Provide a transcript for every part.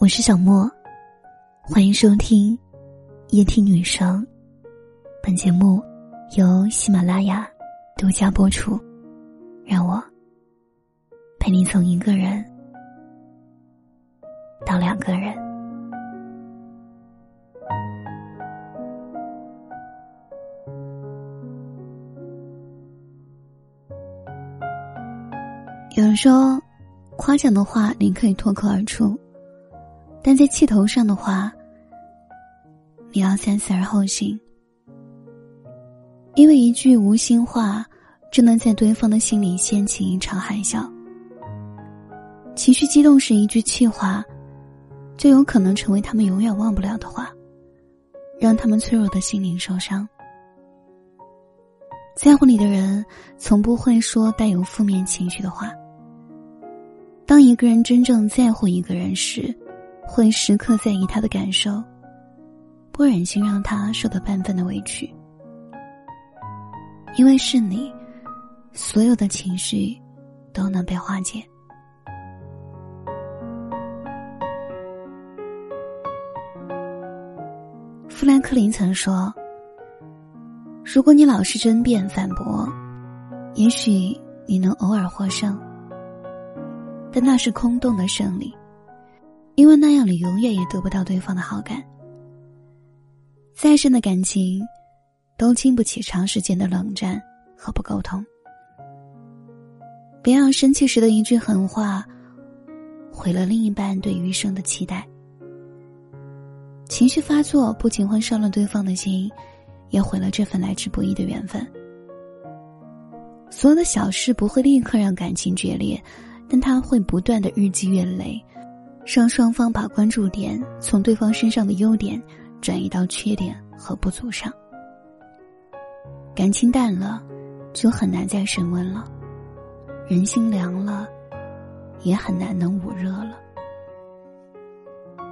我是小莫，欢迎收听夜听女生。本节目由喜马拉雅独家播出。让我陪你从一个人到两个人。有人说，夸奖的话你可以脱口而出。但在气头上的话，你要三思而后行，因为一句无心话，就能在对方的心里掀起一场海啸。情绪激动时一句气话，就有可能成为他们永远忘不了的话，让他们脆弱的心灵受伤。在乎你的人，从不会说带有负面情绪的话。当一个人真正在乎一个人时，会时刻在意他的感受，不忍心让他受到半分的委屈，因为是你，所有的情绪都能被化解。富兰克林曾说：“如果你老是争辩反驳，也许你能偶尔获胜，但那是空洞的胜利。”因为那样，你永远也得不到对方的好感。再深的感情，都经不起长时间的冷战和不沟通。别让生气时的一句狠话，毁了另一半对余生的期待。情绪发作不仅会伤了对方的心，也毁了这份来之不易的缘分。所有的小事不会立刻让感情决裂，但它会不断的日积月累。让双方把关注点从对方身上的优点转移到缺点和不足上，感情淡了，就很难再升温了；人心凉了，也很难能捂热了。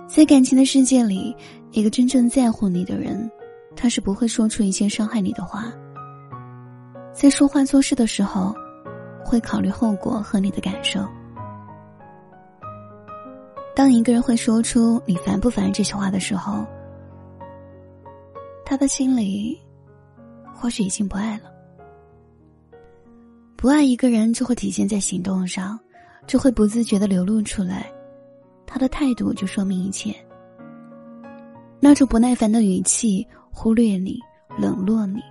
在感情的世界里，一个真正在乎你的人，他是不会说出一些伤害你的话。在说话做事的时候，会考虑后果和你的感受。当一个人会说出“你烦不烦”这些话的时候，他的心里或许已经不爱了。不爱一个人，就会体现在行动上，就会不自觉的流露出来。他的态度就说明一切。那种不耐烦的语气，忽略你、冷落你，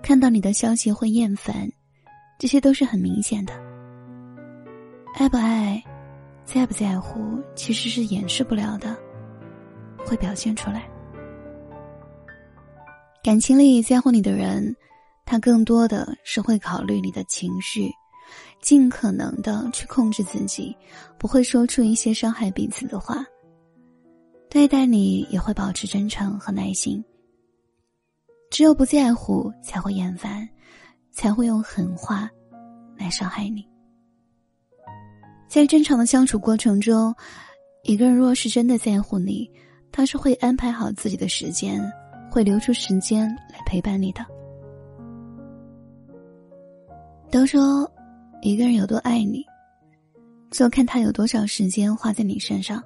看到你的消息会厌烦，这些都是很明显的。爱不爱？在不在乎，其实是掩饰不了的，会表现出来。感情里在乎你的人，他更多的是会考虑你的情绪，尽可能的去控制自己，不会说出一些伤害彼此的话。对待你也会保持真诚和耐心。只有不在乎，才会厌烦，才会用狠话来伤害你。在正常的相处过程中，一个人若是真的在乎你，他是会安排好自己的时间，会留出时间来陪伴你的。都说，一个人有多爱你，就看他有多少时间花在你身上。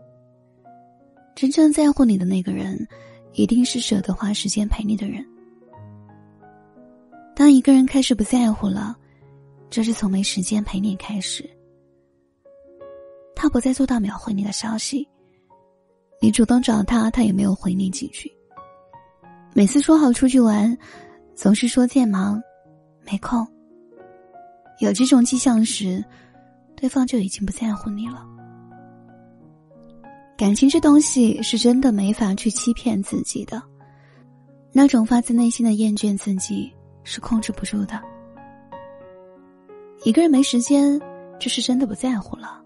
真正在乎你的那个人，一定是舍得花时间陪你的人。当一个人开始不在乎了，这是从没时间陪你开始。他不再做到秒回你的消息，你主动找他，他也没有回你几句。每次说好出去玩，总是说在忙，没空。有这种迹象时，对方就已经不在乎你了。感情这东西是真的没法去欺骗自己的，那种发自内心的厌倦自己是控制不住的。一个人没时间，这是真的不在乎了。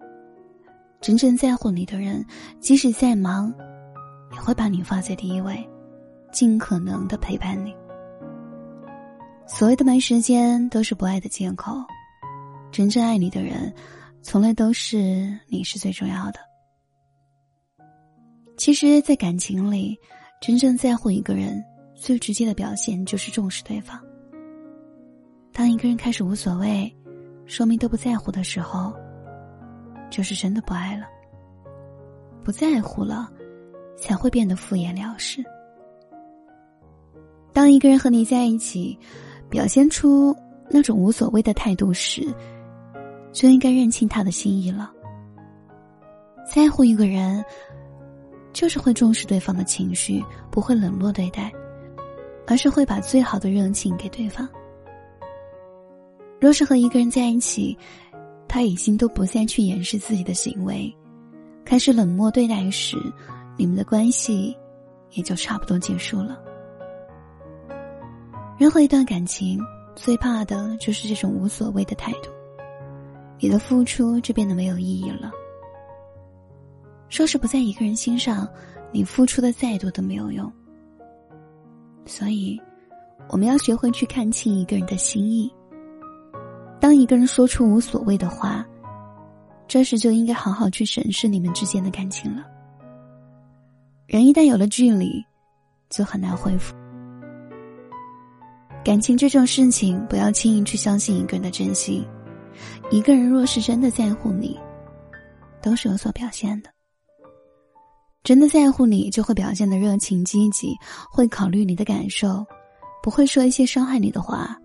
真正在乎你的人，即使再忙，也会把你放在第一位，尽可能的陪伴你。所谓的没时间，都是不爱的借口。真正爱你的人，从来都是你是最重要的。其实，在感情里，真正在乎一个人，最直接的表现就是重视对方。当一个人开始无所谓，说明都不在乎的时候。就是真的不爱了。不在乎了，才会变得敷衍了事。当一个人和你在一起，表现出那种无所谓的态度时，就应该认清他的心意了。在乎一个人，就是会重视对方的情绪，不会冷落对待，而是会把最好的热情给对方。若是和一个人在一起，他已经都不再去掩饰自己的行为，开始冷漠对待时，你们的关系也就差不多结束了。任何一段感情，最怕的就是这种无所谓的态度，你的付出就变得没有意义了。说是不在一个人心上，你付出的再多都没有用。所以，我们要学会去看清一个人的心意。当一个人说出无所谓的话，这时就应该好好去审视你们之间的感情了。人一旦有了距离，就很难恢复。感情这种事情，不要轻易去相信一个人的真心。一个人若是真的在乎你，都是有所表现的。真的在乎你，就会表现的热情积极，会考虑你的感受，不会说一些伤害你的话。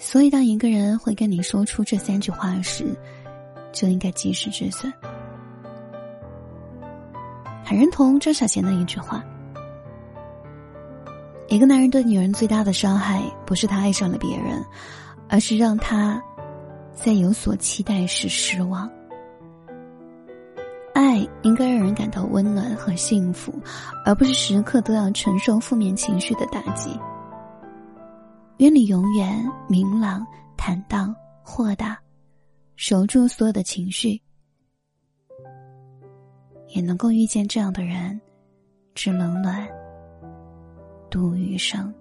所以，当一个人会跟你说出这三句话时，就应该及时止损。很认同张小娴的一句话：“一个男人对女人最大的伤害，不是他爱上了别人，而是让他在有所期待时失望。爱应该让人感到温暖和幸福，而不是时刻都要承受负面情绪的打击。”愿你永远明朗、坦荡、豁达，守住所有的情绪，也能够遇见这样的人，知冷暖，度余生。